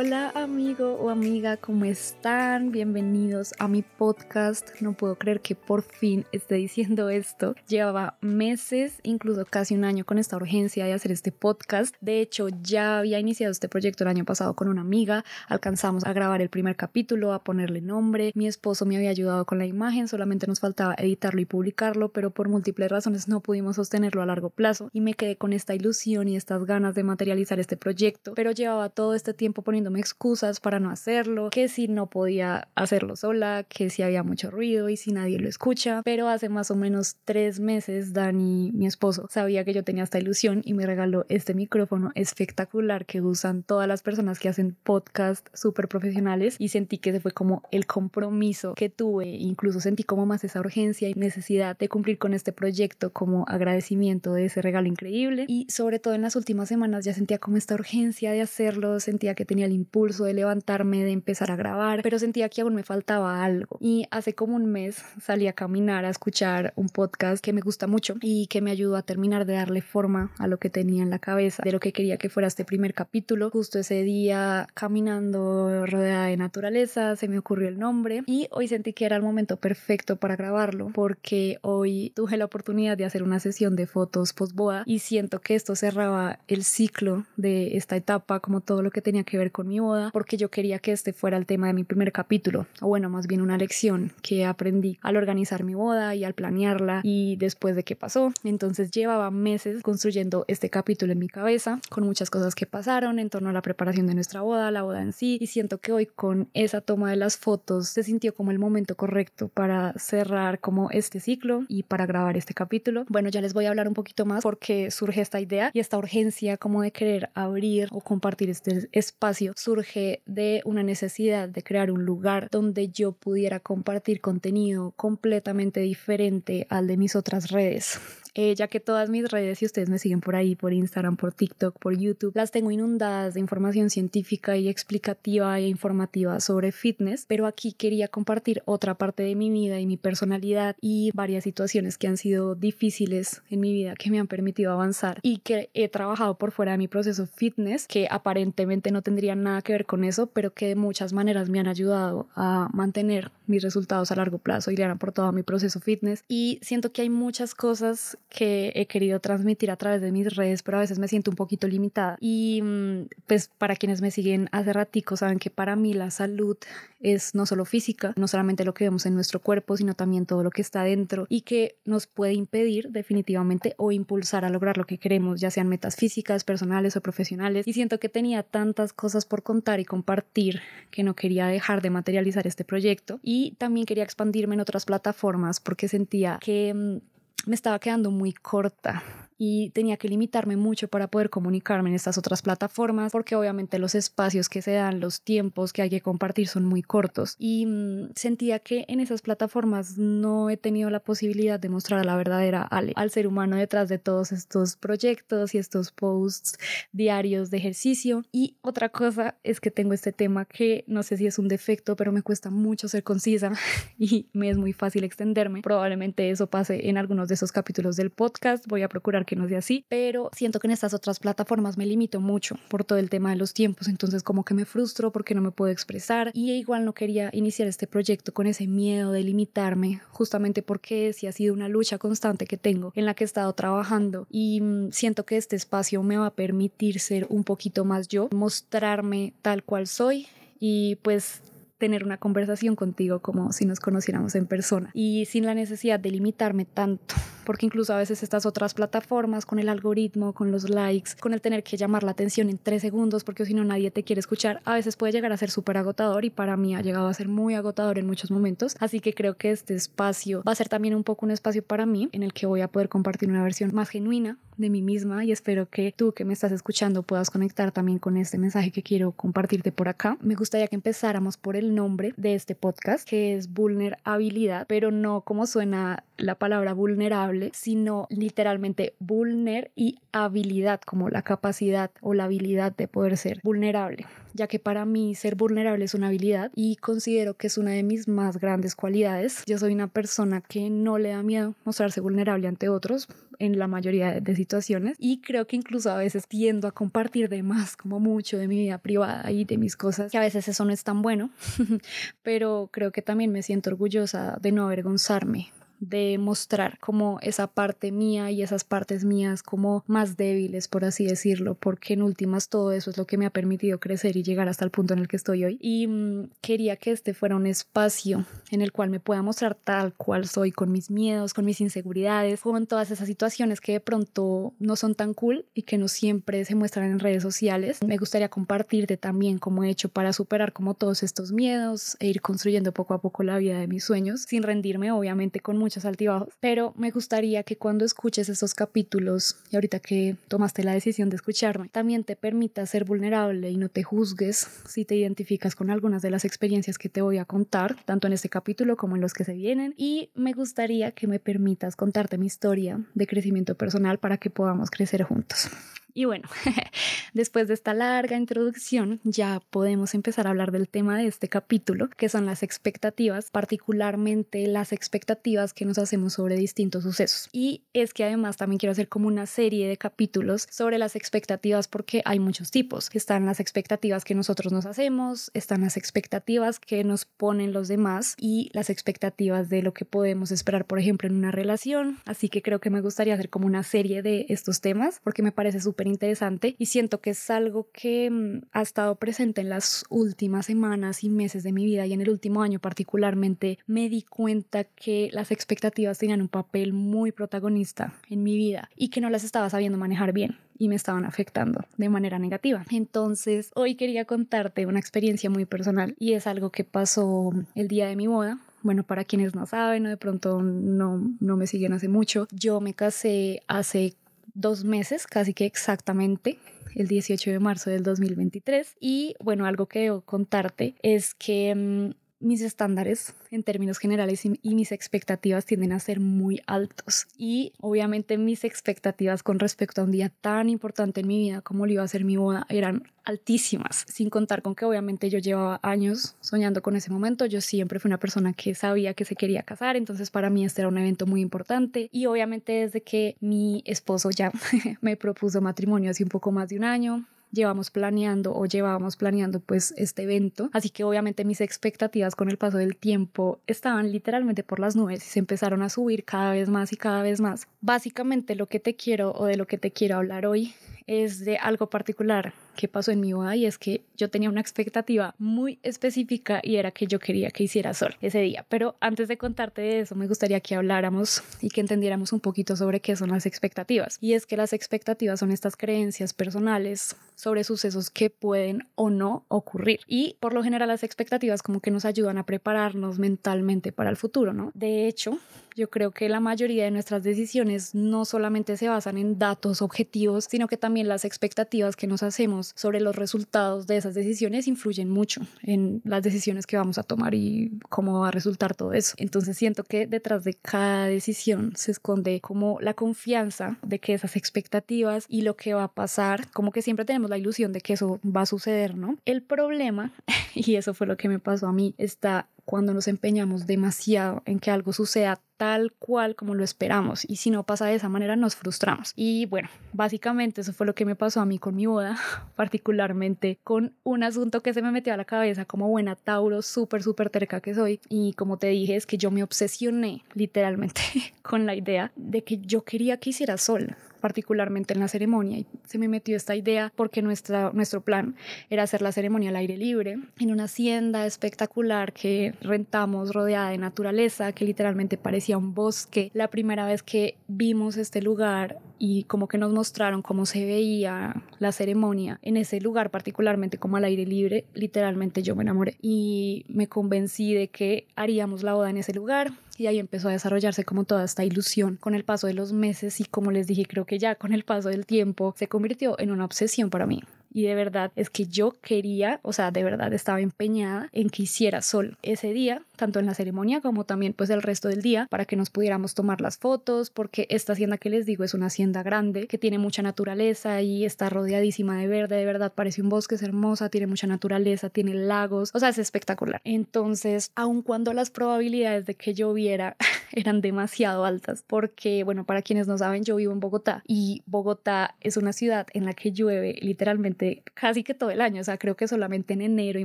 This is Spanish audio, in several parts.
Hola amigo o amiga, ¿cómo están? Bienvenidos a mi podcast. No puedo creer que por fin esté diciendo esto. Llevaba meses, incluso casi un año con esta urgencia de hacer este podcast. De hecho, ya había iniciado este proyecto el año pasado con una amiga. Alcanzamos a grabar el primer capítulo, a ponerle nombre. Mi esposo me había ayudado con la imagen, solamente nos faltaba editarlo y publicarlo, pero por múltiples razones no pudimos sostenerlo a largo plazo y me quedé con esta ilusión y estas ganas de materializar este proyecto. Pero llevaba todo este tiempo poniendo poniéndome excusas para no hacerlo, que si no podía hacerlo sola, que si había mucho ruido y si nadie lo escucha. Pero hace más o menos tres meses, Dani, mi esposo, sabía que yo tenía esta ilusión y me regaló este micrófono espectacular que usan todas las personas que hacen podcast súper profesionales y sentí que ese fue como el compromiso que tuve. Incluso sentí como más esa urgencia y necesidad de cumplir con este proyecto como agradecimiento de ese regalo increíble. Y sobre todo en las últimas semanas ya sentía como esta urgencia de hacerlo, sentía que tenía el impulso de levantarme, de empezar a grabar, pero sentía que aún me faltaba algo. Y hace como un mes salí a caminar, a escuchar un podcast que me gusta mucho y que me ayudó a terminar de darle forma a lo que tenía en la cabeza, de lo que quería que fuera este primer capítulo. Justo ese día, caminando rodeada de naturaleza, se me ocurrió el nombre y hoy sentí que era el momento perfecto para grabarlo porque hoy tuve la oportunidad de hacer una sesión de fotos post boda y siento que esto cerraba el ciclo de esta etapa, como todo lo que tenía que ver con mi boda porque yo quería que este fuera el tema de mi primer capítulo, o bueno, más bien una lección que aprendí al organizar mi boda y al planearla y después de que pasó. Entonces llevaba meses construyendo este capítulo en mi cabeza con muchas cosas que pasaron en torno a la preparación de nuestra boda, la boda en sí, y siento que hoy con esa toma de las fotos se sintió como el momento correcto para cerrar como este ciclo y para grabar este capítulo. Bueno, ya les voy a hablar un poquito más porque surge esta idea y esta urgencia como de querer abrir o compartir este espacio surge de una necesidad de crear un lugar donde yo pudiera compartir contenido completamente diferente al de mis otras redes. Eh, ya que todas mis redes, si ustedes me siguen por ahí, por Instagram, por TikTok, por YouTube, las tengo inundadas de información científica y explicativa e informativa sobre fitness, pero aquí quería compartir otra parte de mi vida y mi personalidad y varias situaciones que han sido difíciles en mi vida que me han permitido avanzar y que he trabajado por fuera de mi proceso fitness, que aparentemente no tendría nada que ver con eso, pero que de muchas maneras me han ayudado a mantener mis resultados a largo plazo y le han aportado a mi proceso fitness. Y siento que hay muchas cosas que he querido transmitir a través de mis redes, pero a veces me siento un poquito limitada. Y mm, pues para quienes me siguen hace ratico saben que para mí la salud es no solo física, no solamente lo que vemos en nuestro cuerpo, sino también todo lo que está dentro y que nos puede impedir definitivamente o impulsar a lograr lo que queremos, ya sean metas físicas, personales o profesionales. Y siento que tenía tantas cosas por contar y compartir que no quería dejar de materializar este proyecto y también quería expandirme en otras plataformas porque sentía que mm, me estaba quedando muy corta y tenía que limitarme mucho para poder comunicarme en estas otras plataformas porque obviamente los espacios que se dan, los tiempos que hay que compartir son muy cortos. Y mm, sentía que en esas plataformas no he tenido la posibilidad de mostrar a la verdadera Ale, al ser humano detrás de todos estos proyectos y estos posts diarios de ejercicio. Y otra cosa es que tengo este tema que no sé si es un defecto pero me cuesta mucho ser concisa y me es muy fácil extenderme. Probablemente eso pase en algunos de esos capítulos del podcast. Voy a procurar que no sea así, pero siento que en estas otras plataformas me limito mucho por todo el tema de los tiempos, entonces como que me frustro porque no me puedo expresar y igual no quería iniciar este proyecto con ese miedo de limitarme, justamente porque si ha sido una lucha constante que tengo en la que he estado trabajando y mm, siento que este espacio me va a permitir ser un poquito más yo, mostrarme tal cual soy y pues tener una conversación contigo como si nos conociéramos en persona y sin la necesidad de limitarme tanto porque incluso a veces estas otras plataformas con el algoritmo, con los likes, con el tener que llamar la atención en tres segundos porque si no nadie te quiere escuchar, a veces puede llegar a ser súper agotador y para mí ha llegado a ser muy agotador en muchos momentos. Así que creo que este espacio va a ser también un poco un espacio para mí en el que voy a poder compartir una versión más genuina de mí misma y espero que tú que me estás escuchando puedas conectar también con este mensaje que quiero compartirte por acá. Me gustaría que empezáramos por el nombre de este podcast, que es vulnerabilidad, pero no como suena la palabra vulnerable sino literalmente vulner y habilidad, como la capacidad o la habilidad de poder ser vulnerable, ya que para mí ser vulnerable es una habilidad y considero que es una de mis más grandes cualidades. Yo soy una persona que no le da miedo mostrarse vulnerable ante otros en la mayoría de situaciones y creo que incluso a veces tiendo a compartir de más como mucho de mi vida privada y de mis cosas, que a veces eso no es tan bueno, pero creo que también me siento orgullosa de no avergonzarme de mostrar como esa parte mía y esas partes mías como más débiles, por así decirlo, porque en últimas todo eso es lo que me ha permitido crecer y llegar hasta el punto en el que estoy hoy. Y mm, quería que este fuera un espacio en el cual me pueda mostrar tal cual soy, con mis miedos, con mis inseguridades, con todas esas situaciones que de pronto no son tan cool y que no siempre se muestran en redes sociales. Me gustaría compartirte también cómo he hecho para superar como todos estos miedos e ir construyendo poco a poco la vida de mis sueños, sin rendirme obviamente con muchos altibajos, pero me gustaría que cuando escuches estos capítulos y ahorita que tomaste la decisión de escucharme, también te permita ser vulnerable y no te juzgues si te identificas con algunas de las experiencias que te voy a contar, tanto en este capítulo como en los que se vienen, y me gustaría que me permitas contarte mi historia de crecimiento personal para que podamos crecer juntos. Y bueno, después de esta larga introducción, ya podemos empezar a hablar del tema de este capítulo, que son las expectativas, particularmente las expectativas que nos hacemos sobre distintos sucesos. Y es que además también quiero hacer como una serie de capítulos sobre las expectativas porque hay muchos tipos. Están las expectativas que nosotros nos hacemos, están las expectativas que nos ponen los demás y las expectativas de lo que podemos esperar, por ejemplo, en una relación. Así que creo que me gustaría hacer como una serie de estos temas porque me parece súper interesante y siento que es algo que mm, ha estado presente en las últimas semanas y meses de mi vida y en el último año particularmente me di cuenta que las expectativas tenían un papel muy protagonista en mi vida y que no las estaba sabiendo manejar bien y me estaban afectando de manera negativa. Entonces, hoy quería contarte una experiencia muy personal y es algo que pasó el día de mi boda. Bueno, para quienes no saben o de pronto no, no me siguen hace mucho, yo me casé hace dos meses, casi que exactamente, el 18 de marzo del 2023. Y bueno, algo que debo contarte es que mm, mis estándares en términos generales y, mis expectativas tienden a ser muy altos. Y obviamente mis expectativas con respecto a un día tan importante en mi vida como lo iba a ser mi boda eran altísimas, sin contar con que obviamente yo llevaba años soñando con ese momento. Yo siempre fui una persona que sabía que se quería casar, entonces para mí este era un evento muy importante. Y obviamente desde que mi esposo ya me propuso matrimonio hace un poco más de un año, llevamos planeando o llevábamos planeando pues este evento. Así que obviamente mis expectativas con el paso del tiempo estaban literalmente por las nubes y se empezaron a subir cada vez más y cada vez más. Básicamente lo que te quiero o de lo que te quiero hablar hoy es de algo particular que pasó en mi boda y es que yo tenía una expectativa muy específica y era que yo quería que hiciera sol ese día. Pero antes de contarte de eso, me gustaría que habláramos y que entendiéramos un poquito sobre qué son las expectativas. Y es que las expectativas son estas creencias personales sobre sucesos que pueden o no ocurrir. Y por lo general las expectativas como que nos ayudan a prepararnos mentalmente para el futuro, ¿no? De hecho, yo creo que la mayoría de nuestras decisiones no solamente se basan en datos objetivos, sino que también las expectativas que nos hacemos sobre los resultados de esas decisiones influyen mucho en las decisiones que vamos a tomar y cómo va a resultar todo eso. Entonces siento que detrás de cada decisión se esconde como la confianza de que esas expectativas y lo que va a pasar, como que siempre tenemos la ilusión de que eso va a suceder, ¿no? El problema, y eso fue lo que me pasó a mí, está cuando nos empeñamos demasiado en que algo suceda tal cual como lo esperamos y si no pasa de esa manera nos frustramos. Y bueno, básicamente eso fue lo que me pasó a mí con mi boda, particularmente con un asunto que se me metió a la cabeza como buena Tauro, súper, súper terca que soy. Y como te dije, es que yo me obsesioné literalmente con la idea de que yo quería que hiciera sol particularmente en la ceremonia. Y se me metió esta idea porque nuestra, nuestro plan era hacer la ceremonia al aire libre, en una hacienda espectacular que rentamos rodeada de naturaleza, que literalmente parecía un bosque. La primera vez que vimos este lugar y como que nos mostraron cómo se veía la ceremonia en ese lugar, particularmente como al aire libre, literalmente yo me enamoré y me convencí de que haríamos la boda en ese lugar y ahí empezó a desarrollarse como toda esta ilusión con el paso de los meses y como les dije, creo que ya con el paso del tiempo se convirtió en una obsesión para mí y de verdad es que yo quería, o sea, de verdad estaba empeñada en que hiciera sol ese día, tanto en la ceremonia como también pues el resto del día, para que nos pudiéramos tomar las fotos, porque esta hacienda que les digo es una hacienda grande, que tiene mucha naturaleza y está rodeadísima de verde, de verdad parece un bosque, es hermosa, tiene mucha naturaleza, tiene lagos, o sea, es espectacular. Entonces, aun cuando las probabilidades de que lloviera eran demasiado altas, porque, bueno, para quienes no saben, yo vivo en Bogotá y Bogotá es una ciudad en la que llueve literalmente casi que todo el año, o sea, creo que solamente en enero y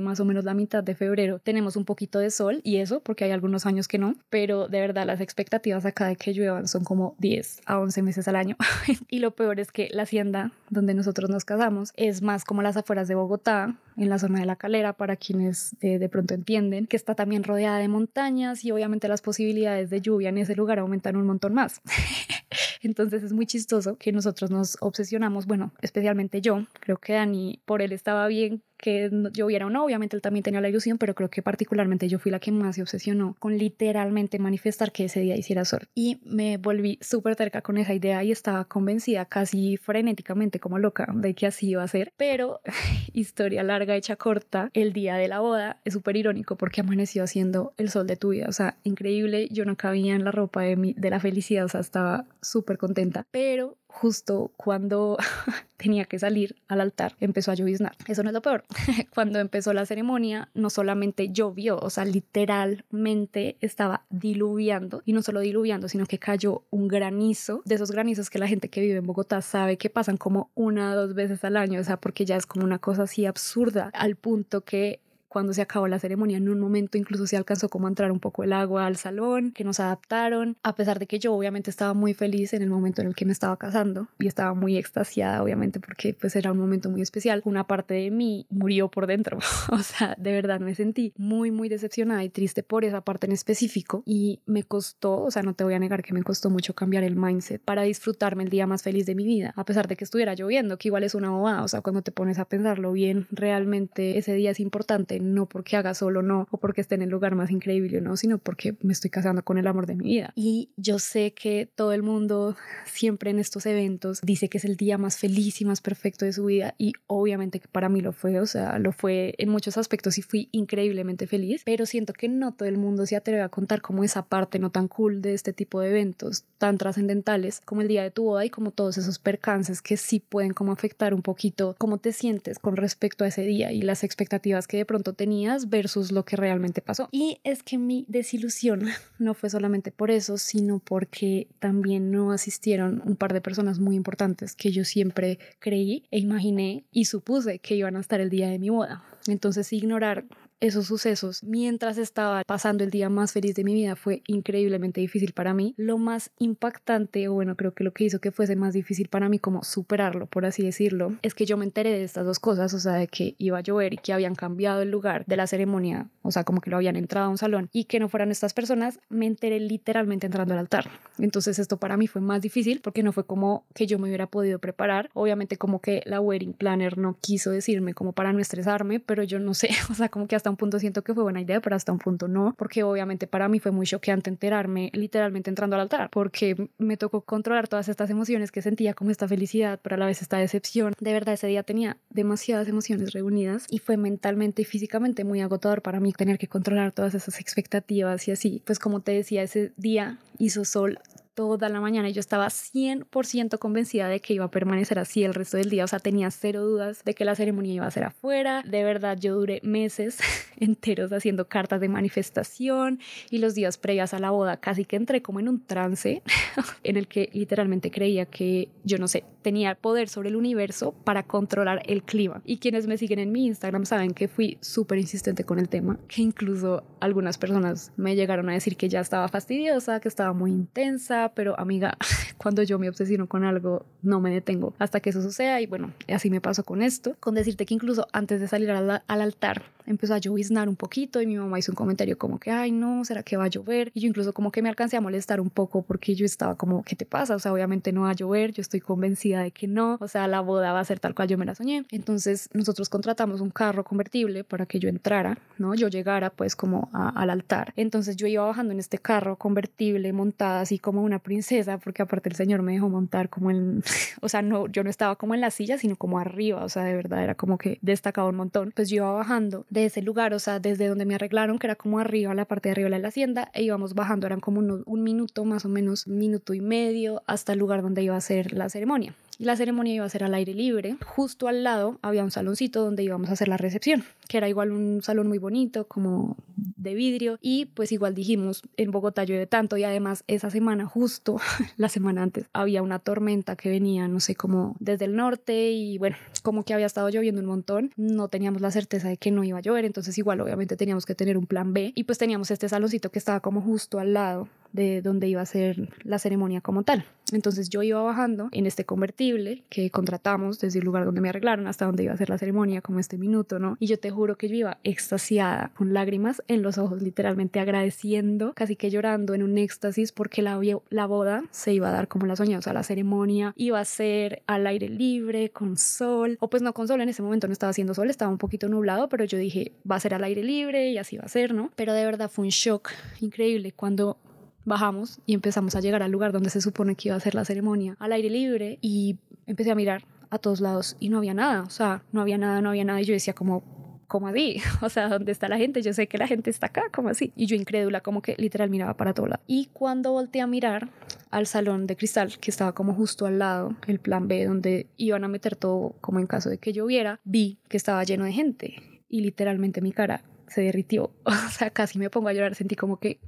más o menos la mitad de febrero tenemos un poquito de sol y eso porque hay algunos años que no, pero de verdad las expectativas acá de que lluevan son como 10 a 11 meses al año. y lo peor es que la hacienda donde nosotros nos casamos es más como las afueras de Bogotá, en la zona de la calera, para quienes eh, de pronto entienden, que está también rodeada de montañas y obviamente las posibilidades de lluvia en ese lugar aumentan un montón más. Entonces es muy chistoso que nosotros nos obsesionamos, bueno, especialmente yo, creo que Dani por él estaba bien que lloviera o no, obviamente él también tenía la ilusión, pero creo que particularmente yo fui la que más se obsesionó con literalmente manifestar que ese día hiciera sol. Y me volví súper cerca con esa idea y estaba convencida casi frenéticamente como loca de que así iba a ser. Pero historia larga, hecha corta, el día de la boda es súper irónico porque amaneció haciendo el sol de tu vida. O sea, increíble, yo no cabía en la ropa de, mi, de la felicidad, o sea, estaba súper contenta. Pero justo cuando tenía que salir al altar, empezó a lloviznar. Eso no es lo peor. cuando empezó la ceremonia, no solamente llovió, o sea, literalmente estaba diluviando, y no solo diluviando, sino que cayó un granizo, de esos granizos que la gente que vive en Bogotá sabe que pasan como una o dos veces al año, o sea, porque ya es como una cosa así absurda, al punto que cuando se acabó la ceremonia. En un momento incluso se alcanzó como a entrar un poco el agua al salón, que nos adaptaron, a pesar de que yo obviamente estaba muy feliz en el momento en el que me estaba casando y estaba muy extasiada obviamente porque pues era un momento muy especial. Una parte de mí murió por dentro, o sea, de verdad me sentí muy muy decepcionada y triste por esa parte en específico y me costó, o sea, no te voy a negar que me costó mucho cambiar el mindset para disfrutarme el día más feliz de mi vida, a pesar de que estuviera lloviendo, que igual es una bobada, o sea, cuando te pones a pensarlo bien, realmente ese día es importante no porque haga solo no o porque esté en el lugar más increíble no, sino porque me estoy casando con el amor de mi vida. Y yo sé que todo el mundo siempre en estos eventos dice que es el día más feliz y más perfecto de su vida y obviamente que para mí lo fue, o sea, lo fue en muchos aspectos y fui increíblemente feliz, pero siento que no todo el mundo se atreve a contar como esa parte no tan cool de este tipo de eventos tan trascendentales como el día de tu boda y como todos esos percances que sí pueden como afectar un poquito cómo te sientes con respecto a ese día y las expectativas que de pronto tenías versus lo que realmente pasó. Y es que mi desilusión no fue solamente por eso, sino porque también no asistieron un par de personas muy importantes que yo siempre creí e imaginé y supuse que iban a estar el día de mi boda. Entonces ignorar esos sucesos mientras estaba pasando el día más feliz de mi vida fue increíblemente difícil para mí. Lo más impactante, o bueno, creo que lo que hizo que fuese más difícil para mí como superarlo, por así decirlo, es que yo me enteré de estas dos cosas, o sea, de que iba a llover y que habían cambiado el lugar de la ceremonia, o sea, como que lo habían entrado a un salón y que no fueran estas personas, me enteré literalmente entrando al altar. Entonces esto para mí fue más difícil porque no fue como que yo me hubiera podido preparar, obviamente como que la wedding planner no quiso decirme como para no estresarme, pero yo no sé, o sea, como que hasta un punto siento que fue buena idea, pero hasta un punto no, porque obviamente para mí fue muy choqueante enterarme literalmente entrando al altar, porque me tocó controlar todas estas emociones que sentía, como esta felicidad, pero a la vez esta decepción. De verdad, ese día tenía demasiadas emociones reunidas y fue mentalmente y físicamente muy agotador para mí tener que controlar todas esas expectativas y así. Pues como te decía, ese día hizo sol toda la mañana yo estaba 100% convencida de que iba a permanecer así el resto del día. O sea, tenía cero dudas de que la ceremonia iba a ser afuera. De verdad, yo duré meses enteros haciendo cartas de manifestación y los días previas a la boda casi que entré como en un trance en el que literalmente creía que, yo no sé, tenía poder sobre el universo para controlar el clima. Y quienes me siguen en mi Instagram saben que fui súper insistente con el tema, que incluso algunas personas me llegaron a decir que ya estaba fastidiosa, que estaba muy intensa pero amiga, cuando yo me obsesiono con algo, no me detengo hasta que eso suceda y bueno, así me pasó con esto, con decirte que incluso antes de salir al, altar empezó a lloviznar un poquito y mi mamá hizo un comentario como que, ay no, ¿será que va a llover? Y yo incluso como que me alcancé a molestar un poco porque yo estaba como, ¿qué te pasa? O sea, obviamente no va a llover, yo estoy convencida de que no, o sea, la boda va a ser tal cual yo me la soñé. Entonces nosotros contratamos un carro convertible para que yo entrara, ¿no? Yo llegara pues como al altar. Entonces yo iba bajando en este carro convertible montada así como una princesa, porque aparte el señor me dejó montar como en, o sea, no, yo no estaba como en la silla, sino como arriba, o sea, de verdad era como que destacaba un montón. Pues yo iba bajando de ese lugar, o sea, desde donde me arreglaron, que era como arriba, la parte de arriba de la hacienda, e íbamos bajando, eran como un minuto más o menos, minuto y medio, hasta el lugar donde iba a ser la ceremonia y la ceremonia iba a ser al aire libre. Justo al lado había un saloncito donde íbamos a hacer la recepción, que era igual un salón muy bonito, como de vidrio. Y pues igual dijimos, en Bogotá llueve tanto y además esa semana, justo la semana antes, había una tormenta que venía, no sé, como desde el norte y bueno, como que había estado lloviendo un montón. No teníamos la certeza de que no iba a llover, entonces igual obviamente teníamos que tener un plan B. Y pues teníamos este saloncito que estaba como justo al lado de donde iba a ser la ceremonia como tal. Entonces yo iba bajando en este convertible que contratamos desde el lugar donde me arreglaron hasta donde iba a ser la ceremonia, como este minuto, ¿no? Y yo te juro que yo iba extasiada, con lágrimas en los ojos, literalmente agradeciendo, casi que llorando en un éxtasis porque la, la boda se iba a dar como la soñaba, o sea, la ceremonia iba a ser al aire libre, con sol, o pues no con sol, en ese momento no estaba haciendo sol, estaba un poquito nublado, pero yo dije, va a ser al aire libre y así va a ser, ¿no? Pero de verdad fue un shock increíble cuando bajamos y empezamos a llegar al lugar donde se supone que iba a ser la ceremonia, al aire libre, y empecé a mirar a todos lados y no había nada, o sea, no había nada, no había nada, y yo decía como, ¿cómo así? O sea, ¿dónde está la gente? Yo sé que la gente está acá, ¿cómo así? Y yo incrédula, como que literal miraba para todo lado. Y cuando volteé a mirar al salón de cristal, que estaba como justo al lado, el plan B, donde iban a meter todo como en caso de que lloviera, vi que estaba lleno de gente y literalmente mi cara se derritió. O sea, casi me pongo a llorar, sentí como que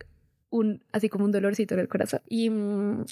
un, así como un dolorcito en el corazón. Y mm,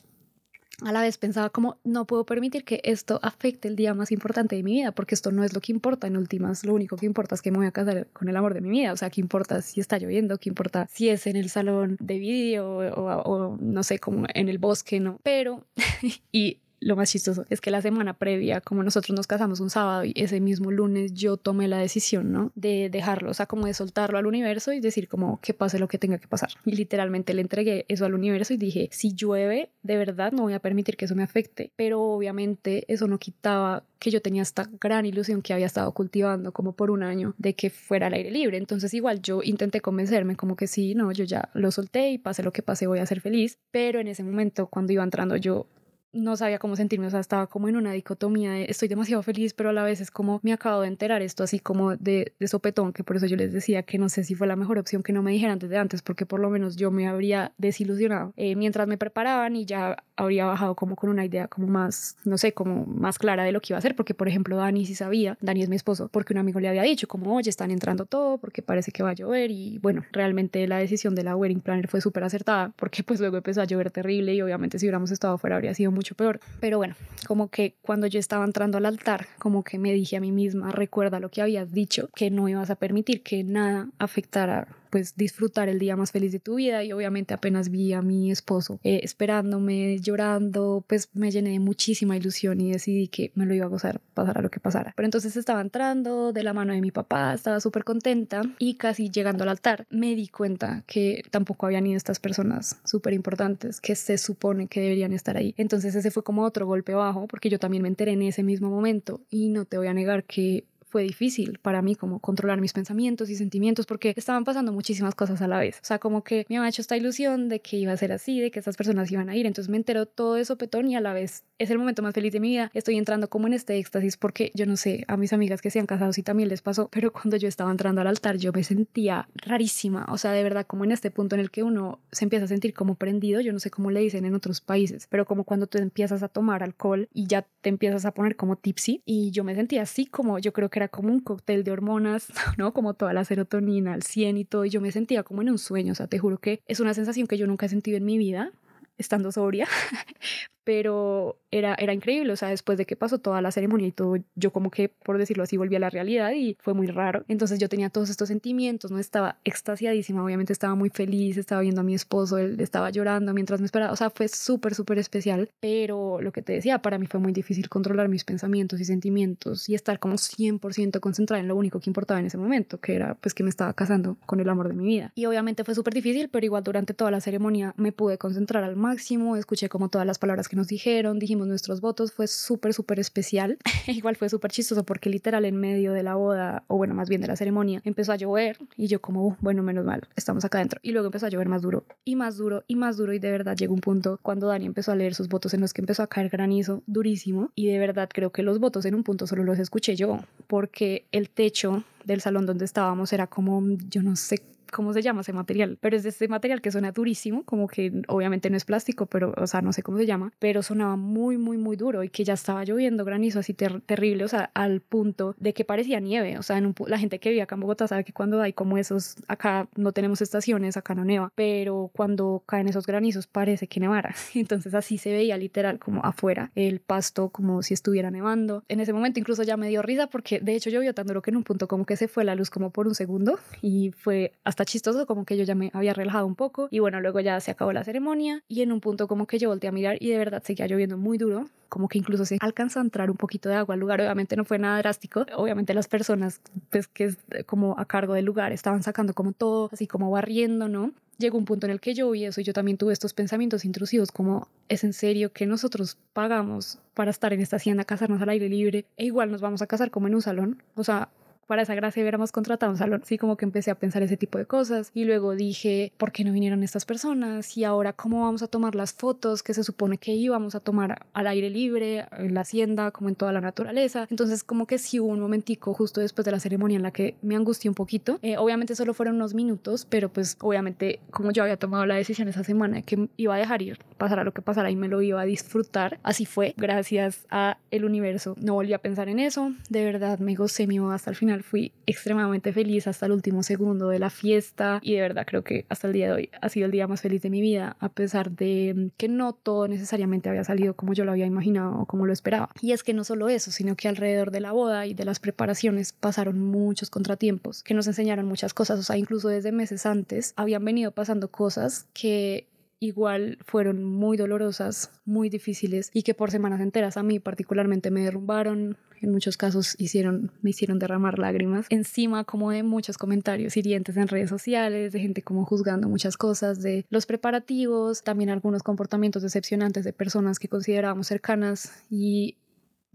a la vez pensaba como no puedo permitir que esto afecte el día más importante de mi vida, porque esto no es lo que importa en últimas, lo único que importa es que me voy a casar con el amor de mi vida, o sea, qué importa si está lloviendo, qué importa si es en el salón de vídeo o, o, no sé, como en el bosque, ¿no? Pero, y lo más chistoso es que la semana previa, como nosotros nos casamos un sábado y ese mismo lunes yo tomé la decisión, ¿no? De dejarlo, o sea, como de soltarlo al universo y decir como que pase lo que tenga que pasar. Y literalmente le entregué eso al universo y dije, si llueve, de verdad no voy a permitir que eso me afecte. Pero obviamente eso no quitaba que yo tenía esta gran ilusión que había estado cultivando como por un año de que fuera al aire libre. Entonces igual yo intenté convencerme como que sí, no, yo ya lo solté y pase lo que pase voy a ser feliz. Pero en ese momento cuando iba entrando yo no sabía cómo sentirme, o sea, estaba como en una dicotomía de estoy demasiado feliz, pero a la vez es como me acabo de enterar esto así como de, de, sopetón, que por eso yo les decía que no sé si fue la mejor opción que no me dijeran desde antes, porque por lo menos yo me habría desilusionado. Eh, mientras me preparaban y ya habría bajado como con una idea como más, no sé, como más clara de lo que iba a hacer, porque por ejemplo Dani sí sabía, Dani es mi esposo, porque un amigo le había dicho como, oye, están entrando todo, porque parece que va a llover y bueno, realmente la decisión de la wedding planner fue súper acertada, porque pues luego empezó a llover terrible y obviamente si hubiéramos estado fuera habría sido peor. Pero bueno, como que cuando yo estaba entrando al altar, como que me dije a mí misma, recuerda lo que habías dicho, que no ibas a permitir que nada afectara pues disfrutar el día más feliz de tu vida y obviamente apenas vi a mi esposo eh, esperándome, llorando, pues me llené de muchísima ilusión y decidí que me lo iba a gozar, pasara lo que pasara. Pero entonces estaba entrando de la mano de mi papá, estaba súper contenta y casi llegando al altar me di cuenta que tampoco habían ido estas personas súper importantes que se supone que deberían estar ahí. Entonces ese fue como otro golpe bajo porque yo también me enteré en ese mismo momento y no te voy a negar que fue difícil para mí como controlar mis pensamientos y sentimientos porque estaban pasando muchísimas cosas a la vez. O sea, como que me había hecho esta ilusión de que iba a ser así, de que estas personas iban a ir. Entonces me enteró todo eso petón y a la vez es el momento más feliz de mi vida. Estoy entrando como en este éxtasis porque yo no sé, a mis amigas que se han casado sí también les pasó, pero cuando yo estaba entrando al altar yo me sentía rarísima. O sea, de verdad como en este punto en el que uno se empieza a sentir como prendido, yo no sé cómo le dicen en otros países, pero como cuando tú empiezas a tomar alcohol y ya te empiezas a poner como tipsy y yo me sentía así como yo creo que era como un cóctel de hormonas, ¿no? Como toda la serotonina al 100 y todo, y yo me sentía como en un sueño, o sea, te juro que es una sensación que yo nunca he sentido en mi vida estando sobria, pero era, era increíble, o sea, después de que pasó toda la ceremonia y todo, yo como que, por decirlo así, volví a la realidad y fue muy raro. Entonces yo tenía todos estos sentimientos, ¿no? Estaba extasiadísima, obviamente estaba muy feliz, estaba viendo a mi esposo, él estaba llorando mientras me esperaba, o sea, fue súper, súper especial, pero lo que te decía, para mí fue muy difícil controlar mis pensamientos y sentimientos y estar como 100% concentrada en lo único que importaba en ese momento, que era pues que me estaba casando con el amor de mi vida. Y obviamente fue súper difícil, pero igual durante toda la ceremonia me pude concentrar al máximo, escuché como todas las palabras que nos dijeron, dijimos nuestros votos, fue súper, súper especial. Igual fue súper chistoso porque literal en medio de la boda, o bueno, más bien de la ceremonia, empezó a llover y yo como, bueno, menos mal, estamos acá adentro. Y luego empezó a llover más duro y más duro y más duro y de verdad llegó un punto cuando Dani empezó a leer sus votos en los que empezó a caer granizo durísimo y de verdad creo que los votos en un punto solo los escuché yo porque el techo del salón donde estábamos era como, yo no sé cómo se llama ese material, pero es de este material que suena durísimo, como que obviamente no es plástico, pero, o sea, no sé cómo se llama, pero sonaba muy, muy, muy duro y que ya estaba lloviendo granizo así terrible, o sea, al punto de que parecía nieve, o sea, en la gente que vive acá en Bogotá sabe que cuando hay como esos, acá no tenemos estaciones, acá no neva, pero cuando caen esos granizos parece que nevara, entonces así se veía literal como afuera el pasto como si estuviera nevando. En ese momento incluso ya me dio risa porque de hecho llovió tan duro que en un punto como que se fue la luz como por un segundo y fue hasta chistoso, como que yo ya me había relajado un poco y bueno, luego ya se acabó la ceremonia y en un punto como que yo volteé a mirar y de verdad seguía lloviendo muy duro, como que incluso se alcanzó a entrar un poquito de agua al lugar, obviamente no fue nada drástico, obviamente las personas pues que es como a cargo del lugar estaban sacando como todo, así como barriendo, ¿no? llegó un punto en el que yo vi eso y yo también tuve estos pensamientos intrusivos como es en serio que nosotros pagamos para estar en esta hacienda, casarnos al aire libre e igual nos vamos a casar como en un salón, o sea, para esa gracia hubiéramos contratado un salón. Sí, como que empecé a pensar ese tipo de cosas. Y luego dije, ¿por qué no vinieron estas personas? Y ahora, ¿cómo vamos a tomar las fotos que se supone que íbamos a tomar al aire libre, en la hacienda, como en toda la naturaleza? Entonces, como que sí hubo un momentico justo después de la ceremonia en la que me angustié un poquito. Eh, obviamente solo fueron unos minutos, pero pues obviamente como yo había tomado la decisión esa semana que iba a dejar ir, pasara lo que pasara y me lo iba a disfrutar, así fue. Gracias a el universo. No volví a pensar en eso. De verdad, me gocé mi hasta el final fui extremadamente feliz hasta el último segundo de la fiesta y de verdad creo que hasta el día de hoy ha sido el día más feliz de mi vida a pesar de mm, que no todo necesariamente había salido como yo lo había imaginado o como lo esperaba. Y es que no solo eso, sino que alrededor de la boda y de las preparaciones pasaron muchos contratiempos que nos enseñaron muchas cosas, o sea, incluso desde meses antes habían venido pasando cosas que igual fueron muy dolorosas, muy difíciles y que por semanas enteras a mí particularmente me derrumbaron, en muchos casos hicieron, me hicieron derramar lágrimas, encima como de muchos comentarios hirientes en redes sociales, de gente como juzgando muchas cosas, de los preparativos, también algunos comportamientos decepcionantes de personas que considerábamos cercanas. Y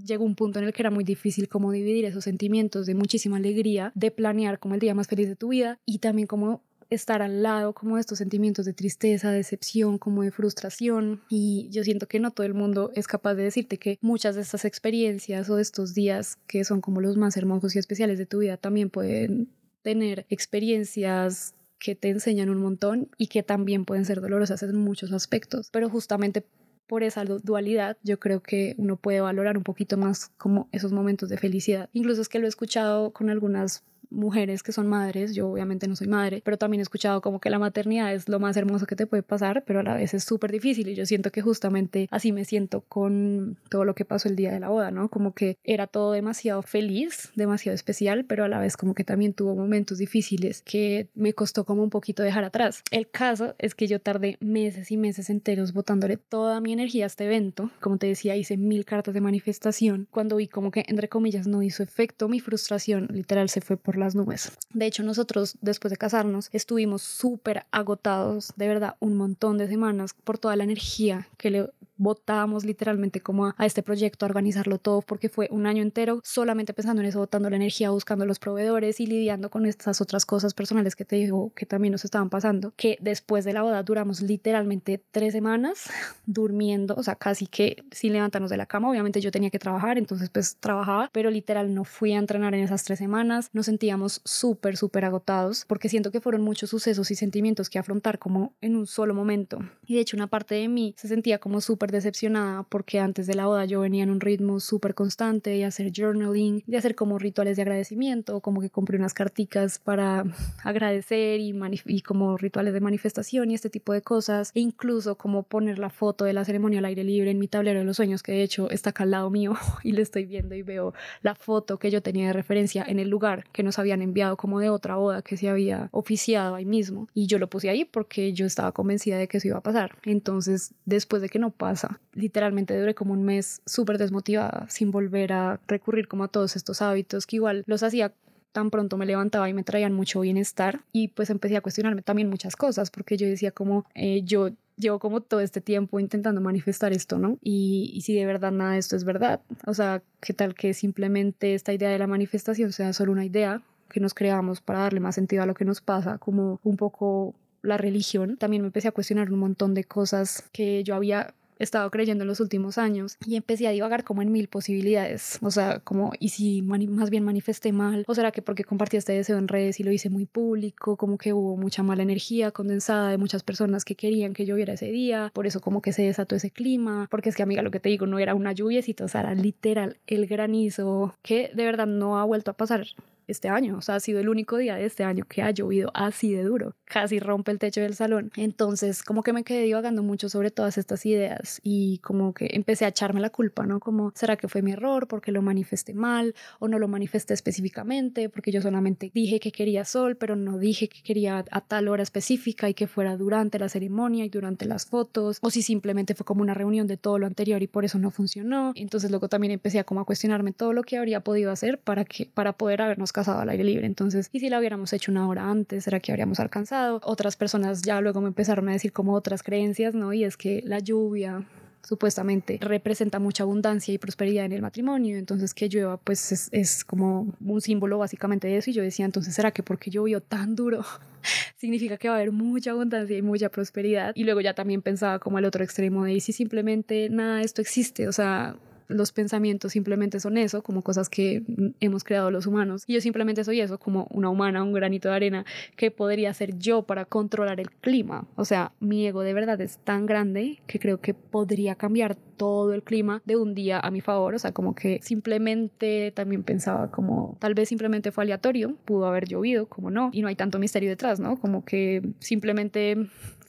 llegó un punto en el que era muy difícil como dividir esos sentimientos de muchísima alegría, de planear como el día más feliz de tu vida y también como estar al lado como de estos sentimientos de tristeza, decepción, como de frustración y yo siento que no todo el mundo es capaz de decirte que muchas de estas experiencias o de estos días que son como los más hermosos y especiales de tu vida también pueden tener experiencias que te enseñan un montón y que también pueden ser dolorosas en muchos aspectos, pero justamente por esa dualidad, yo creo que uno puede valorar un poquito más como esos momentos de felicidad. Incluso es que lo he escuchado con algunas mujeres que son madres, yo obviamente no soy madre, pero también he escuchado como que la maternidad es lo más hermoso que te puede pasar, pero a la vez es súper difícil y yo siento que justamente así me siento con todo lo que pasó el día de la boda, ¿no? Como que era todo demasiado feliz, demasiado especial, pero a la vez como que también tuvo momentos difíciles que me costó como un poquito dejar atrás. El caso es que yo tardé meses y meses enteros botándole toda mi energía a este evento, como te decía, hice mil cartas de manifestación, cuando vi como que entre comillas no hizo efecto, mi frustración literal se fue por las nubes. De hecho, nosotros después de casarnos estuvimos súper agotados, de verdad, un montón de semanas por toda la energía que le botábamos literalmente como a, este proyecto, a organizarlo todo, porque fue un año entero solamente pensando en eso, botando la energía, buscando los proveedores y lidiando con estas otras cosas personales que te digo que también nos estaban pasando, que después de la boda duramos literalmente tres semanas durmiendo, o sea, casi que sin levantarnos de la cama, obviamente yo tenía que trabajar, entonces pues trabajaba, pero literal no fui a entrenar en esas tres semanas, nos sentíamos súper, súper agotados, porque siento que fueron muchos sucesos y sentimientos que afrontar como en un solo momento. Y de hecho una parte de mí se sentía como súper decepcionada porque antes de la boda yo venía en un ritmo súper constante de hacer journaling, de hacer como rituales de agradecimiento, como que compré unas carticas para agradecer y, como rituales de manifestación y este tipo de cosas, e incluso como poner la foto de la ceremonia al aire libre en mi tablero de los sueños, que de hecho está acá al lado mío y le estoy viendo y veo la foto que yo tenía de referencia en el lugar que nos habían enviado como de otra boda que se había oficiado ahí mismo. Y yo lo puse ahí porque yo estaba convencida de que eso iba a pasar. Entonces, después de que no pasa, Literalmente duré como un mes súper desmotivada, sin volver a recurrir como a todos estos hábitos que igual los hacía tan pronto me levantaba y me traían mucho bienestar y pues empecé a cuestionarme también muchas cosas porque yo decía como eh, yo llevo como todo este tiempo intentando manifestar esto, ¿no? Y, y, si de verdad nada de esto es verdad, o sea, ¿qué tal que simplemente esta idea de la manifestación sea solo una idea que nos creamos para darle más sentido a lo que nos pasa, como un poco la religión? También me empecé a cuestionar un montón de cosas que yo había estado creyendo en los últimos años y empecé a divagar como en mil posibilidades. O sea, como, ¿y si más bien manifesté mal? ¿O será que porque compartí este deseo en redes y lo hice muy público? Como que hubo mucha mala energía condensada de muchas personas que querían que lloviera ese día. Por eso como que se desató ese clima. Porque es que, amiga, lo que te digo, no era una lluviecita, o sea, era literal el granizo que de verdad no ha vuelto a pasar este año. O sea, ha sido el único día de este año que ha llovido así de duro. Casi rompe el techo del salón. Entonces, como que me quedé divagando mucho sobre todas estas ideas y como que empecé a echarme la culpa, ¿no? Como, ¿será que fue mi error porque lo manifesté mal o no lo manifesté específicamente? Porque yo solamente dije que quería sol, pero no dije que quería a tal hora específica y que fuera durante la ceremonia y durante las fotos. O si simplemente fue como una reunión de todo lo anterior y por eso no funcionó. Entonces luego también empecé a como a cuestionarme todo lo que habría podido hacer para que para poder habernos casado al aire libre. Entonces, ¿y si la hubiéramos hecho una hora antes? ¿Será que habríamos alcanzado? Otras personas ya luego me empezaron a decir como otras creencias, ¿no? Y es que la lluvia supuestamente representa mucha abundancia y prosperidad en el matrimonio, entonces que llueva pues es, como un símbolo básicamente de eso y yo decía entonces será que porque llovió tan duro significa que va a haber mucha abundancia y mucha prosperidad y luego ya también pensaba como el otro extremo de y si simplemente nada esto existe, o sea los pensamientos simplemente son eso, como cosas que hemos creado los humanos. Y yo simplemente soy eso, como una humana, un granito de arena que podría ser yo para controlar el clima. O sea, mi ego de verdad es tan grande que creo que podría cambiar todo el clima de un día a mi favor. O sea, como que simplemente también pensaba como tal vez simplemente fue aleatorio, pudo haber llovido, como no, y no hay tanto misterio detrás, ¿no? Como que simplemente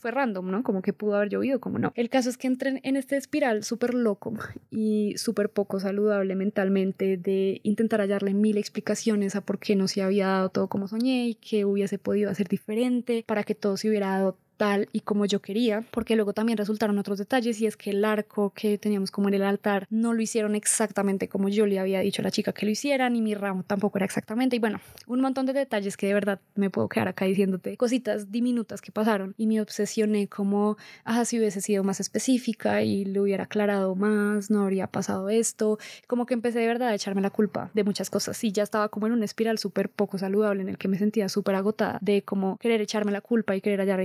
fue random, ¿no? Como que pudo haber llovido, como no. El caso es que entré en este espiral súper loco y súper poco saludable mentalmente de intentar hallarle mil explicaciones a por qué no se había dado todo como soñé y que hubiese podido hacer diferente para que todo se hubiera dado y como yo quería, porque luego también resultaron otros detalles y es que el arco que teníamos como en el altar no lo hicieron exactamente como yo le había dicho a la chica que lo hicieran y mi ramo tampoco era exactamente y bueno, un montón de detalles que de verdad me puedo quedar acá diciéndote cositas diminutas que pasaron y me obsesioné como, ah, si hubiese sido más específica y lo hubiera aclarado más, no habría pasado esto, como que empecé de verdad a echarme la culpa de muchas cosas y ya estaba como en una espiral súper poco saludable en el que me sentía súper agotada de como querer echarme la culpa y querer hallar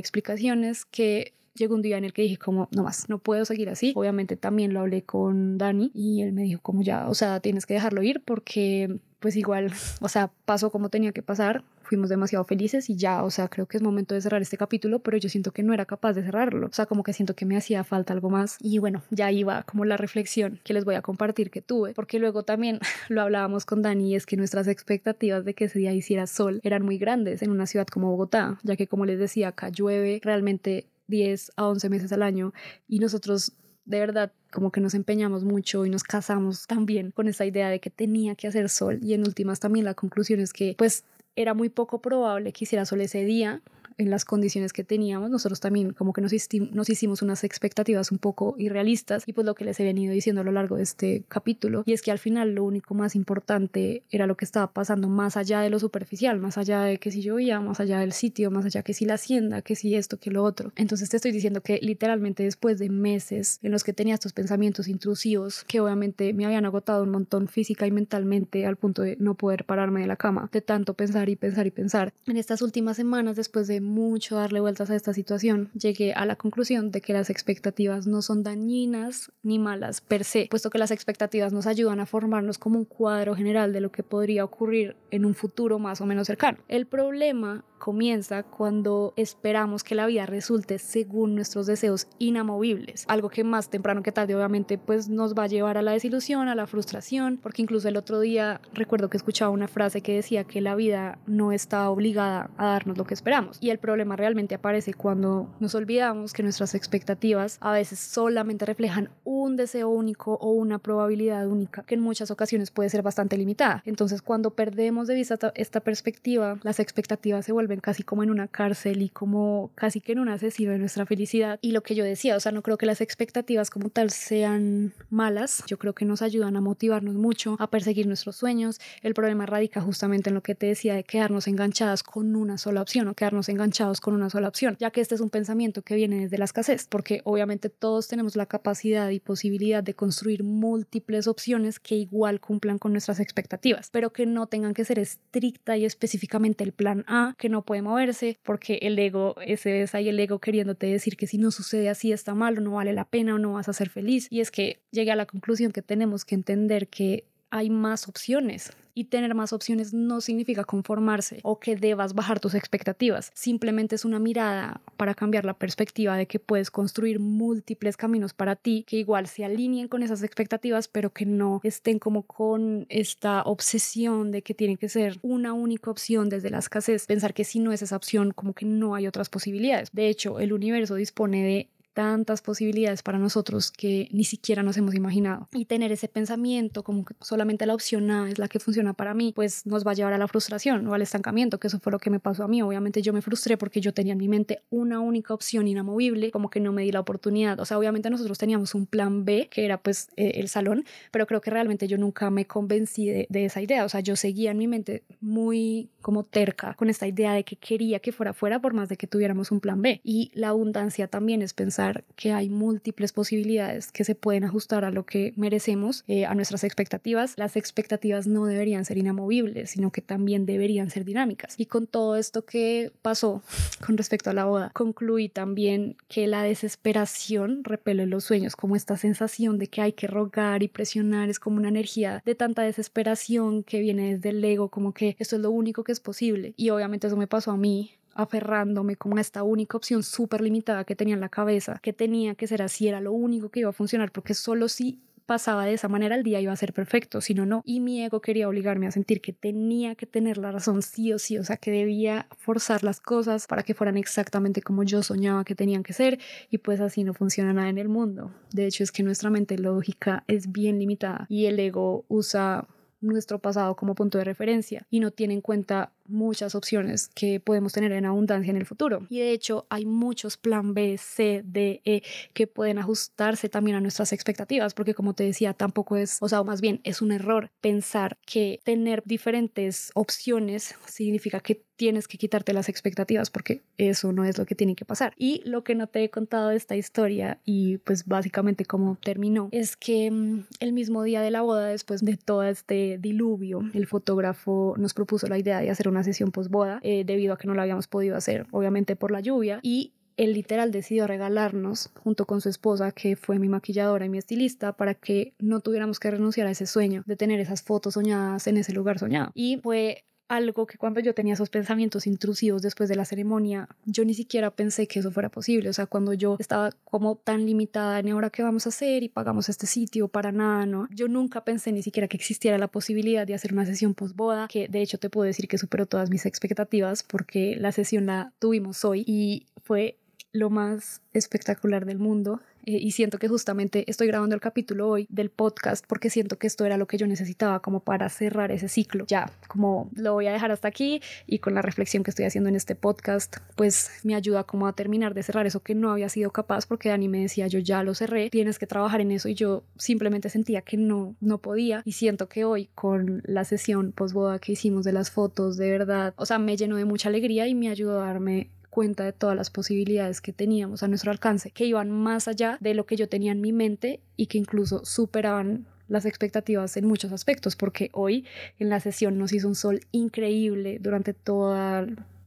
explicación que llegó un día en el que dije como no más, no puedo seguir así. Obviamente también lo hablé con Dani y él me dijo como ya, o sea, tienes que dejarlo ir porque pues igual, o sea, pasó como tenía que pasar, fuimos demasiado felices y ya, o sea, creo que es momento de cerrar este capítulo, pero yo siento que no era capaz de cerrarlo, o sea, como que siento que me hacía falta algo más y bueno, ya iba como la reflexión que les voy a compartir que tuve, porque luego también lo hablábamos con Dani y es que nuestras expectativas de que ese día hiciera sol eran muy grandes en una ciudad como Bogotá, ya que como les decía, acá llueve realmente 10 a 11 meses al año y nosotros de verdad como que nos empeñamos mucho y nos casamos también con esa idea de que tenía que hacer sol y en últimas también la conclusión es que pues era muy poco probable que hiciera sol ese día en las condiciones que teníamos, nosotros también como que nos, hicimos unas expectativas un poco irrealistas y pues lo que les he venido diciendo a lo largo de este capítulo y es que al final lo único más importante era lo que estaba pasando más allá de lo superficial, más allá de que si llovía, más allá del sitio, más allá que si la hacienda, que si esto, que lo otro. Entonces te estoy diciendo que literalmente después de meses en los que tenía estos pensamientos intrusivos que obviamente me habían agotado un montón física y mentalmente al punto de no poder pararme de la cama, de tanto pensar y pensar y pensar. En estas últimas semanas después de mucho darle vueltas a esta situación, llegué a la conclusión de que las expectativas no son dañinas ni malas per se, puesto que las expectativas nos ayudan a formarnos como un cuadro general de lo que podría ocurrir en un futuro más o menos cercano. El problema comienza cuando esperamos que la vida resulte según nuestros deseos inamovibles, algo que más temprano que tarde obviamente pues nos va a llevar a la desilusión, a la frustración, porque incluso el otro día recuerdo que escuchaba una frase que decía que la vida no está obligada a darnos lo que esperamos y el problema realmente aparece cuando nos olvidamos que nuestras expectativas a veces solamente reflejan un deseo único o una probabilidad única que en muchas ocasiones puede ser bastante limitada. Entonces cuando perdemos de vista esta perspectiva, las expectativas se vuelven vuelven casi como en una cárcel y como casi que en un asesino de nuestra felicidad. Y lo que yo decía, o sea, no creo que las expectativas como tal sean malas, yo creo que nos ayudan a motivarnos mucho, a perseguir nuestros sueños. El problema radica justamente en lo que te decía de quedarnos enganchadas con una sola opción o quedarnos enganchados con una sola opción, ya que este es un pensamiento que viene desde la escasez, porque obviamente todos tenemos la capacidad y posibilidad de construir múltiples opciones que igual cumplan con nuestras expectativas, pero que no tengan que ser estricta y específicamente el plan A, que no puede moverse, porque el ego, ese es ahí el ego queriéndote decir que si no sucede así está mal o no vale la pena o no vas a ser feliz. Y es que llegué a la conclusión que tenemos que entender que hay más opciones. Y tener más opciones no significa conformarse o que debas bajar tus expectativas. Simplemente es una mirada para cambiar la perspectiva de que puedes construir múltiples caminos para ti que igual se alineen con esas expectativas, pero que no estén como con esta obsesión de que tiene que ser una única opción desde la escasez. Pensar que si no es esa opción, como que no hay otras posibilidades. De hecho, el universo dispone de tantas posibilidades para nosotros que ni siquiera nos hemos imaginado. Y tener ese pensamiento como que solamente la opción A es la que funciona para mí, pues nos va a llevar a la frustración o al estancamiento, que eso fue lo que me pasó a mí. Obviamente yo me frustré porque yo tenía en mi mente una única opción inamovible, como que no me di la oportunidad. O sea, obviamente nosotros teníamos un plan B, que era pues eh, el salón, pero creo que realmente yo nunca me convencí de, de esa idea. O sea, yo seguía en mi mente muy como terca con esta idea de que quería que fuera fuera por más de que tuviéramos un plan B. Y la abundancia también es pensar que hay múltiples posibilidades que se pueden ajustar a lo que merecemos, eh, a nuestras expectativas. Las expectativas no deberían ser inamovibles, sino que también deberían ser dinámicas. Y con todo esto que pasó con respecto a la boda, concluí también que la desesperación repele los sueños, como esta sensación de que hay que rogar y presionar, es como una energía de tanta desesperación que viene desde el ego, como que esto es lo único que es posible. Y obviamente eso me pasó a mí aferrándome como a esta única opción súper limitada que tenía en la cabeza, que tenía que ser así, era lo único que iba a funcionar, porque solo si pasaba de esa manera el día iba a ser perfecto, si no, no. Y mi ego quería obligarme a sentir que tenía que tener la razón sí o sí, o sea, que debía forzar las cosas para que fueran exactamente como yo soñaba que tenían que ser y pues así no funciona nada en el mundo. De hecho, es que nuestra mente lógica es bien limitada y el ego usa nuestro pasado como punto de referencia y no tiene en cuenta muchas opciones que podemos tener en abundancia en el futuro. Y de hecho hay muchos plan B, C, D, E que pueden ajustarse también a nuestras expectativas, porque como te decía, tampoco es, o sea, más bien es un error pensar que tener diferentes opciones significa que tienes que quitarte las expectativas porque eso no es lo que tiene que pasar. Y lo que no te he contado de esta historia y pues básicamente cómo terminó es que mm, el mismo día de la boda, después de todo este diluvio, el fotógrafo nos propuso la idea de hacer una sesión posboda eh, debido a que no la habíamos podido hacer, obviamente por la lluvia. Y él literal decidió regalarnos, junto con su esposa, que fue mi maquilladora y mi estilista, para que no tuviéramos que renunciar a ese sueño de tener esas fotos soñadas en ese lugar soñado. Y fue algo que cuando yo tenía esos pensamientos intrusivos después de la ceremonia, yo ni siquiera pensé que eso fuera posible. O sea, cuando yo estaba como tan limitada en ahora qué vamos a hacer y pagamos este sitio para nada, ¿no? Yo nunca pensé ni siquiera que existiera la posibilidad de hacer una sesión post-boda, que de hecho te puedo decir que superó todas mis expectativas porque la sesión la tuvimos hoy y fue lo más espectacular del mundo. Eh, y siento que justamente estoy grabando el capítulo hoy del podcast porque siento que esto era lo que yo necesitaba como para cerrar ese ciclo. Ya, como lo voy a dejar hasta aquí y con la reflexión que estoy haciendo en este podcast, pues me ayuda como a terminar de cerrar eso que no había sido capaz porque Dani me decía, yo ya lo cerré, tienes que trabajar en eso y yo simplemente sentía que no, no podía y siento que hoy con la sesión post-boda que hicimos de las fotos, de verdad, o sea, me llenó de mucha alegría y me ayudó a darme cuenta de todas las posibilidades que teníamos a nuestro alcance, que iban más allá de lo que yo tenía en mi mente y que incluso superaban las expectativas en muchos aspectos, porque hoy en la sesión nos hizo un sol increíble durante toda,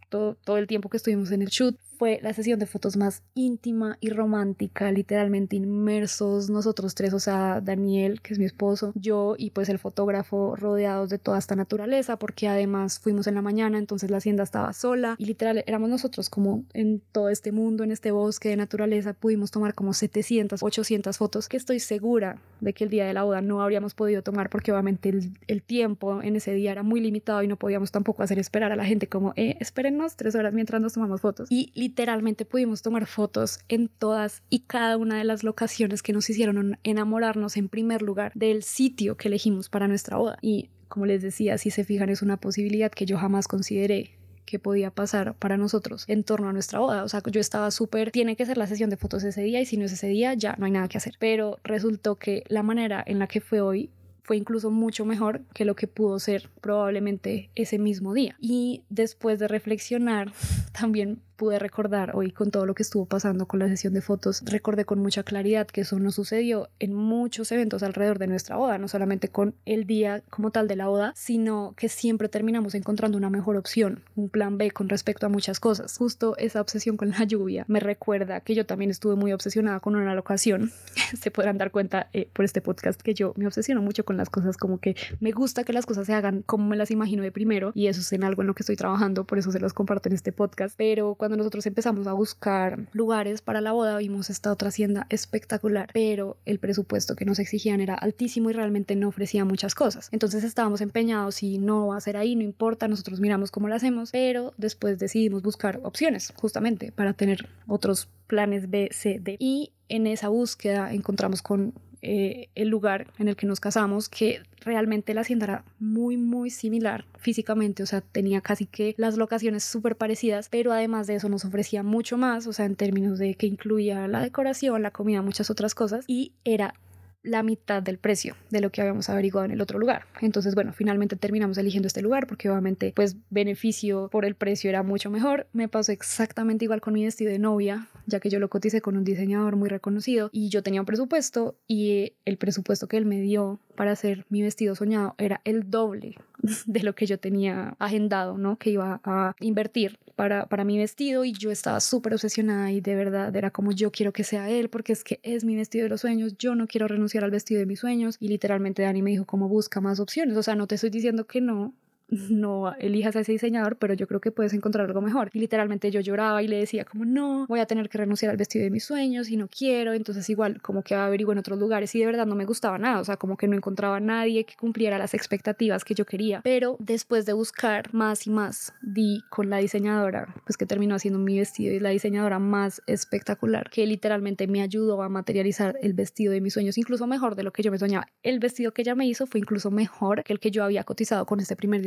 todo, todo el tiempo que estuvimos en el shoot fue la sesión de fotos más íntima y romántica, literalmente inmersos nosotros tres, o sea, Daniel, que es mi esposo, yo y pues el fotógrafo rodeados de toda esta naturaleza, porque además fuimos en la mañana, entonces la hacienda estaba sola y literal éramos nosotros como en todo este mundo, en este bosque de naturaleza, pudimos tomar como 700, 800 fotos que estoy segura de que el día de la boda no habríamos podido tomar porque obviamente el, tiempo en ese día era muy limitado y no podíamos tampoco hacer esperar a la gente como, eh, espérennos tres horas mientras nos tomamos fotos. Y literalmente pudimos tomar fotos en todas y cada una de las locaciones que nos hicieron enamorarnos en primer lugar del sitio que elegimos para nuestra boda. Y como les decía, si se fijan, es una posibilidad que yo jamás consideré que podía pasar para nosotros en torno a nuestra boda. O sea, yo estaba súper, tiene que ser la sesión de fotos ese día y si no es ese día ya no hay nada que hacer. Pero resultó que la manera en la que fue hoy fue incluso mucho mejor que lo que pudo ser probablemente ese mismo día. Y después de reflexionar, también pude recordar hoy con todo lo que estuvo pasando con la sesión de fotos, recordé con mucha claridad que eso no sucedió en muchos eventos alrededor de nuestra boda, no solamente con el día como tal de la boda, sino que siempre terminamos encontrando una mejor opción, un plan B con respecto a muchas cosas. Justo esa obsesión con la lluvia me recuerda que yo también estuve muy obsesionada con una locación. Se podrán dar cuenta eh, por este podcast que yo me obsesiono mucho con las cosas, como que me gusta que las cosas se hagan como me las imagino de primero y eso es en algo en lo que estoy trabajando, por eso se los comparto en este podcast. Pero cuando nosotros empezamos a buscar lugares para la boda, vimos esta otra hacienda espectacular, pero el presupuesto que nos exigían era altísimo y realmente no ofrecía muchas cosas. Entonces estábamos empeñados y no va a ser ahí, no importa, nosotros miramos cómo lo hacemos, pero después decidimos buscar opciones justamente para tener otros planes B, C, D. Y en esa búsqueda encontramos con eh, el lugar en el que nos casamos, que realmente la hacienda era muy, muy similar físicamente, o sea, tenía casi que las locaciones súper parecidas, pero además de eso nos ofrecía mucho más, o sea, en términos de que incluía la decoración, la comida, muchas otras cosas, y era la mitad del precio de lo que habíamos averiguado en el otro lugar. Entonces, bueno, finalmente terminamos eligiendo este lugar porque obviamente pues beneficio por el precio era mucho mejor. Me pasó exactamente igual con mi vestido de novia, ya que yo lo coticé con un diseñador muy reconocido y yo tenía un presupuesto y el presupuesto que él me dio para hacer mi vestido soñado era el doble de lo que yo tenía agendado, ¿no? Que iba a invertir para, para mi vestido y yo estaba súper obsesionada y de verdad era como yo quiero que sea él porque es que es mi vestido de los sueños, yo no quiero renunciar al vestido de mis sueños y literalmente Dani me dijo como busca más opciones, o sea, no te estoy diciendo que no, no elijas a ese diseñador, pero yo creo que puedes encontrar algo mejor. Y literalmente yo lloraba y le decía como, no, voy a tener que renunciar al vestido de mis sueños y no quiero. Entonces igual como que averiguo en otros lugares y de verdad no me gustaba nada, o sea, como que no encontraba a nadie que cumpliera las expectativas que yo quería. Pero después de buscar más y más, di con la diseñadora, pues que terminó haciendo mi vestido y la diseñadora más espectacular, que literalmente me ayudó a materializar el vestido de mis sueños, incluso mejor de lo que yo me soñaba. El vestido que ella me hizo fue incluso mejor que el que yo había cotizado con este primer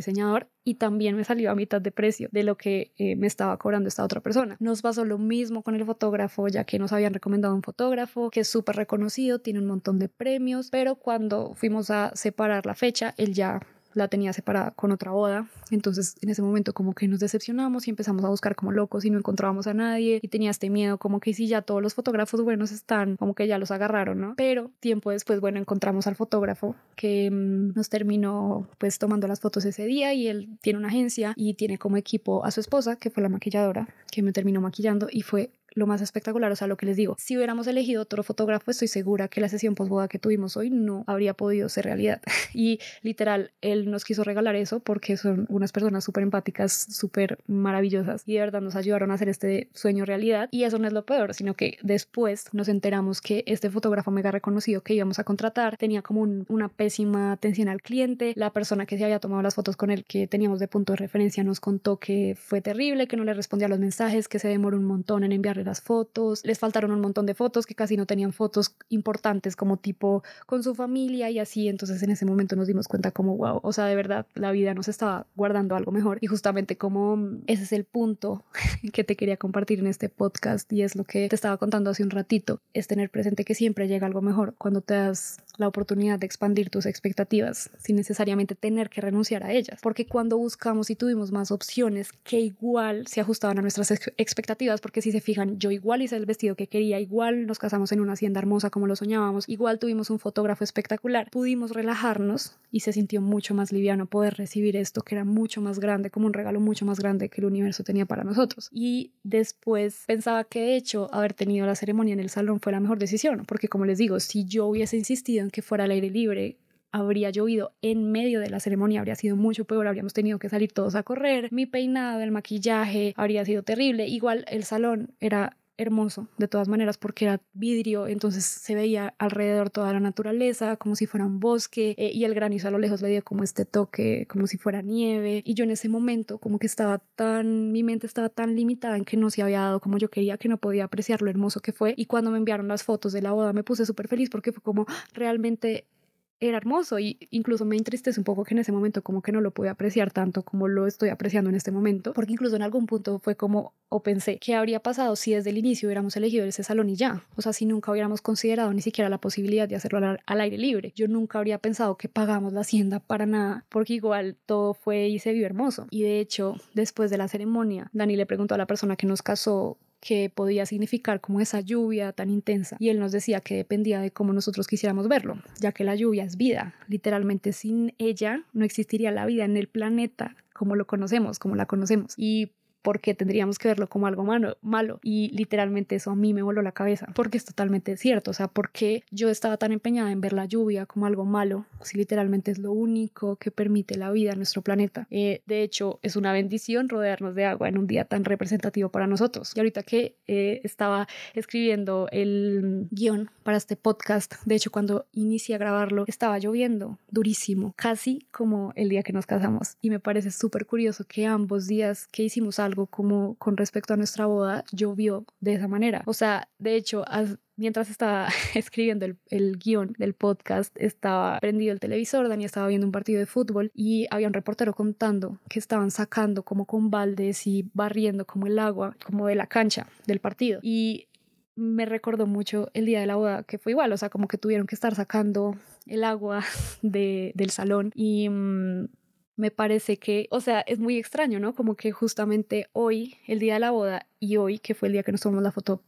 y también me salió a mitad de precio de lo que eh, me estaba cobrando esta otra persona. Nos pasó lo mismo con el fotógrafo, ya que nos habían recomendado un fotógrafo que es súper reconocido, tiene un montón de premios, pero cuando fuimos a separar la fecha, él ya la tenía separada con otra boda. Entonces en ese momento como que nos decepcionamos y empezamos a buscar como locos y no encontrábamos a nadie y tenía este miedo como que si ya todos los fotógrafos buenos están, como que ya los agarraron, ¿no? Pero tiempo después, bueno, encontramos al fotógrafo que mm, nos terminó pues tomando las fotos ese día y él tiene una agencia y tiene como equipo a su esposa, que fue la maquilladora, que me terminó maquillando y fue lo más espectacular, o sea, lo que les digo, si hubiéramos elegido otro fotógrafo, estoy segura que la sesión posboda que tuvimos hoy no habría podido ser realidad. Y literal, él nos quiso regalar eso porque son unas personas súper empáticas, súper maravillosas y de verdad nos ayudaron a hacer este sueño realidad. Y eso no es lo peor, sino que después nos enteramos que este fotógrafo mega reconocido que íbamos a contratar tenía como una pésima atención al cliente. La persona que se había tomado las fotos con él, que teníamos de punto de referencia, nos contó que fue terrible, que no le respondía a los mensajes, que se demoró un montón en las fotos, les faltaron un montón de fotos que casi no tenían fotos importantes como tipo con su familia y así, entonces en ese momento nos dimos cuenta como wow, o sea, de verdad la vida nos estaba guardando algo mejor y justamente como ese es el punto que te quería compartir en este podcast y es lo que te estaba contando hace un ratito, es tener presente que siempre llega algo mejor cuando te das la oportunidad de expandir tus expectativas sin necesariamente tener que renunciar a ellas, porque cuando buscamos y tuvimos más opciones que igual se ajustaban a nuestras expectativas, porque si se fijan yo igual hice el vestido que quería, igual nos casamos en una hacienda hermosa como lo soñábamos, igual tuvimos un fotógrafo espectacular, pudimos relajarnos y se sintió mucho más liviano poder recibir esto que era mucho más grande, como un regalo mucho más grande que el universo tenía para nosotros. Y después pensaba que de hecho haber tenido la ceremonia en el salón fue la mejor decisión, porque como les digo, si yo hubiese insistido en que fuera al aire libre, habría llovido en medio de la ceremonia, habría sido mucho peor, habríamos tenido que salir todos a correr, mi peinado, el maquillaje habría sido terrible, igual el salón era hermoso de todas maneras porque era vidrio, entonces se veía alrededor toda la naturaleza como si fuera un bosque eh, y el granizo a lo lejos le dio como este toque como si fuera nieve y yo en ese momento como que estaba tan, mi mente estaba tan limitada en que no se había dado como yo quería que no podía apreciar lo hermoso que fue y cuando me enviaron las fotos de la boda me puse súper feliz porque fue como realmente era hermoso y incluso me entristece un poco que en ese momento como que no lo pude apreciar tanto como lo estoy apreciando en este momento, porque incluso en algún punto fue como, o pensé, ¿qué habría pasado si desde el inicio hubiéramos elegido ese salón y ya? O sea, si nunca hubiéramos considerado ni siquiera la posibilidad de hacerlo al, al aire libre. Yo nunca habría pensado que pagamos la hacienda para nada, porque igual todo fue y se vio hermoso. Y de hecho, después de la ceremonia, Dani le preguntó a la persona que nos casó que podía significar como esa lluvia tan intensa. Y él nos decía que dependía de cómo nosotros quisiéramos verlo, ya que la lluvia es vida. Literalmente sin ella no existiría la vida en el planeta como lo conocemos, como la conocemos. Y porque tendríamos que verlo como algo malo, malo. Y literalmente eso a mí me voló la cabeza, porque es totalmente cierto. O sea, porque yo estaba tan empeñada en ver la lluvia como algo malo, si literalmente es lo único que permite la vida en nuestro planeta. Eh, de hecho, es una bendición rodearnos de agua en un día tan representativo para nosotros. Y ahorita que eh, estaba escribiendo el guion para este podcast, de hecho, cuando inicié a grabarlo, estaba lloviendo durísimo, casi como el día que nos casamos. Y me parece súper curioso que ambos días que hicimos algo, algo como con respecto a nuestra boda llovió de esa manera. O sea, de hecho, mientras estaba escribiendo el, el, guion del podcast, estaba prendido el televisor, Dani estaba viendo un partido de fútbol y había un reportero contando que estaban sacando como con baldes y barriendo como el agua, como de la cancha del partido. Y me recordó mucho el día de la boda, que fue igual, o sea, como que tuvieron que estar sacando el agua de, del salón y... Mm, me parece que, o sea, es muy extraño, ¿no? Como que justamente hoy, el día de la boda, y hoy, que fue el día que nos tomamos la foto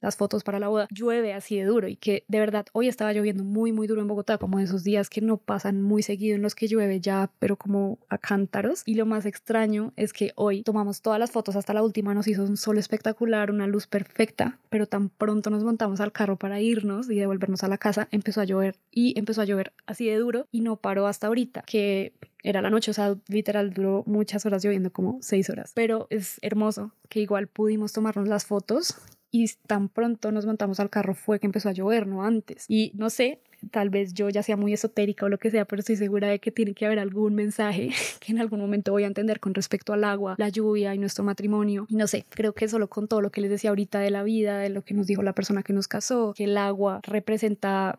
las fotos para la boda, llueve así de duro y que de verdad hoy estaba lloviendo muy muy duro en Bogotá, como esos días que no pasan muy seguido en los que llueve ya, pero como a cántaros. Y lo más extraño es que hoy tomamos todas las fotos hasta la última, nos hizo un sol espectacular, una luz perfecta, pero tan pronto nos montamos al carro para irnos y devolvernos a la casa, empezó a llover y empezó a llover así de duro y no paró hasta ahorita, que era la noche, o sea, literal duró muchas horas lloviendo, como seis horas. Pero es hermoso que igual pudimos tomarnos las fotos y tan pronto nos montamos al carro fue que empezó a llover, no antes. Y no sé, tal vez yo ya sea muy esotérica o lo que sea, pero estoy segura de que tiene que haber algún mensaje que en algún momento voy a entender con respecto al agua, la lluvia y nuestro matrimonio. Y no sé, creo que solo con todo lo que les decía ahorita de la vida, de lo que nos dijo la persona que nos casó, que el agua representa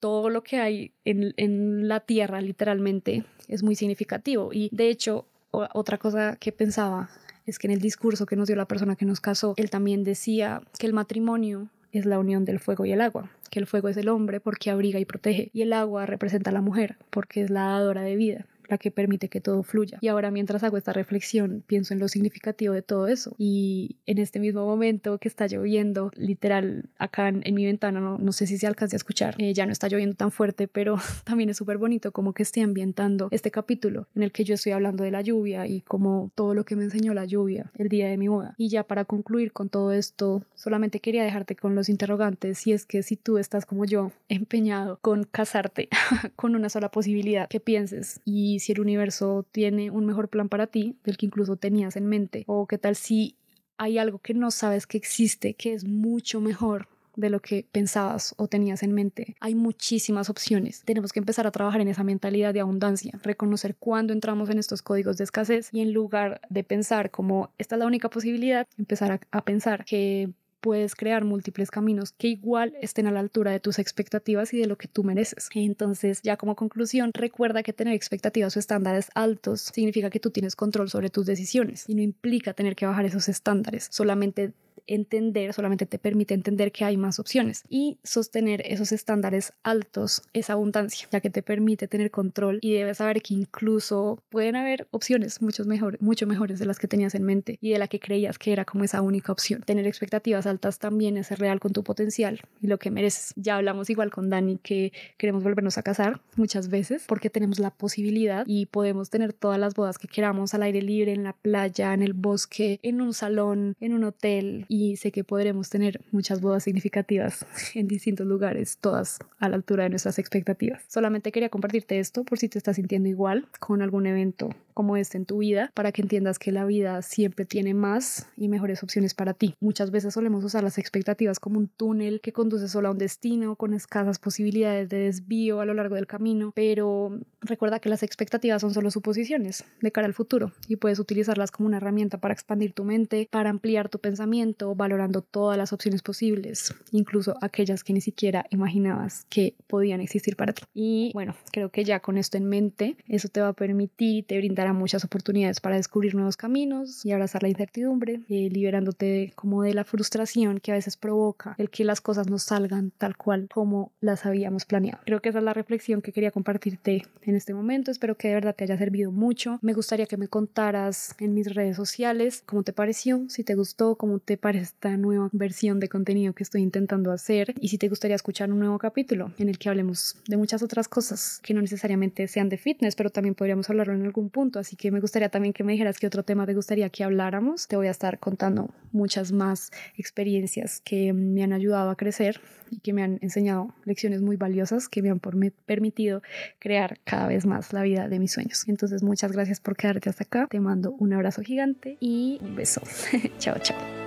todo lo que hay en, en la tierra literalmente es muy significativo. Y de hecho, otra cosa que pensaba es que en el discurso que nos dio la persona que nos casó, él también decía que el matrimonio es la unión del fuego y el agua, que el fuego es el hombre porque abriga y protege y el agua representa a la mujer porque es la dadora de vida la que permite que todo fluya. Y ahora mientras hago esta reflexión, pienso en lo significativo de todo eso. Y en este mismo momento que está lloviendo, literal, acá en, mi ventana, no, no, sé si se alcance a escuchar, eh, ya no está lloviendo tan fuerte, pero también es súper bonito como que esté ambientando este capítulo en el que yo estoy hablando de la lluvia y como todo lo que me enseñó la lluvia el día de mi boda. Y ya para concluir con todo esto, solamente quería dejarte con los interrogantes si es que si tú estás como yo empeñado con casarte con una sola posibilidad, que pienses y si el universo tiene un mejor plan para ti del que incluso tenías en mente o qué tal si hay algo que no sabes que existe que es mucho mejor de lo que pensabas o tenías en mente. Hay muchísimas opciones. Tenemos que empezar a trabajar en esa mentalidad de abundancia, reconocer cuándo entramos en estos códigos de escasez y en lugar de pensar como esta es la única posibilidad, empezar a, a pensar que puedes crear múltiples caminos que igual estén a la altura de tus expectativas y de lo que tú mereces. Entonces, ya como conclusión, recuerda que tener expectativas o estándares altos significa que tú tienes control sobre tus decisiones y no implica tener que bajar esos estándares, solamente entender, solamente te permite entender que hay más opciones y sostener esos estándares altos es abundancia, ya que te permite tener control y debes saber que incluso pueden haber opciones mucho, mejor, mucho mejores de las que tenías en mente y de la que creías que era como esa única opción. Tener expectativas altas también es ser real con tu potencial y lo que mereces. Ya hablamos igual con Dani que queremos volvernos a casar muchas veces porque tenemos la posibilidad y podemos tener todas las bodas que queramos al aire libre, en la playa, en el bosque, en un salón, en un hotel y sé que podremos tener muchas bodas significativas en distintos lugares, todas a la altura de nuestras expectativas. Solamente quería compartirte esto por si te estás sintiendo igual con algún evento como este en tu vida, para que entiendas que la vida siempre tiene más y mejores opciones para ti. Muchas veces solemos usar las expectativas como un túnel que conduce solo a un destino con escasas posibilidades de desvío a lo largo del camino, pero recuerda que las expectativas son solo suposiciones de cara al futuro y puedes utilizarlas como una herramienta para expandir tu mente, para ampliar tu pensamiento valorando todas las opciones posibles, incluso aquellas que ni siquiera imaginabas que podían existir para ti. Y bueno, creo que ya con esto en mente, eso te va a permitir y te brindará muchas oportunidades para descubrir nuevos caminos y abrazar la incertidumbre, eh, liberándote como de la frustración que a veces provoca el que las cosas no salgan tal cual como las habíamos planeado. Creo que esa es la reflexión que quería compartirte en este momento. Espero que de verdad te haya servido mucho. Me gustaría que me contaras en mis redes sociales cómo te pareció, si te gustó, cómo te esta nueva versión de contenido que estoy intentando hacer y si te gustaría escuchar un nuevo capítulo en el que hablemos de muchas otras cosas que no necesariamente sean de fitness, pero también podríamos hablarlo en algún punto. Así que me gustaría también que me dijeras qué otro tema te gustaría que habláramos. Te voy a estar contando muchas más experiencias que me han ayudado a crecer y que me han enseñado lecciones muy valiosas que me han permitido crear cada vez más la vida de mis sueños. Entonces muchas gracias por quedarte hasta acá. Te mando un abrazo gigante y un beso. chao, chao.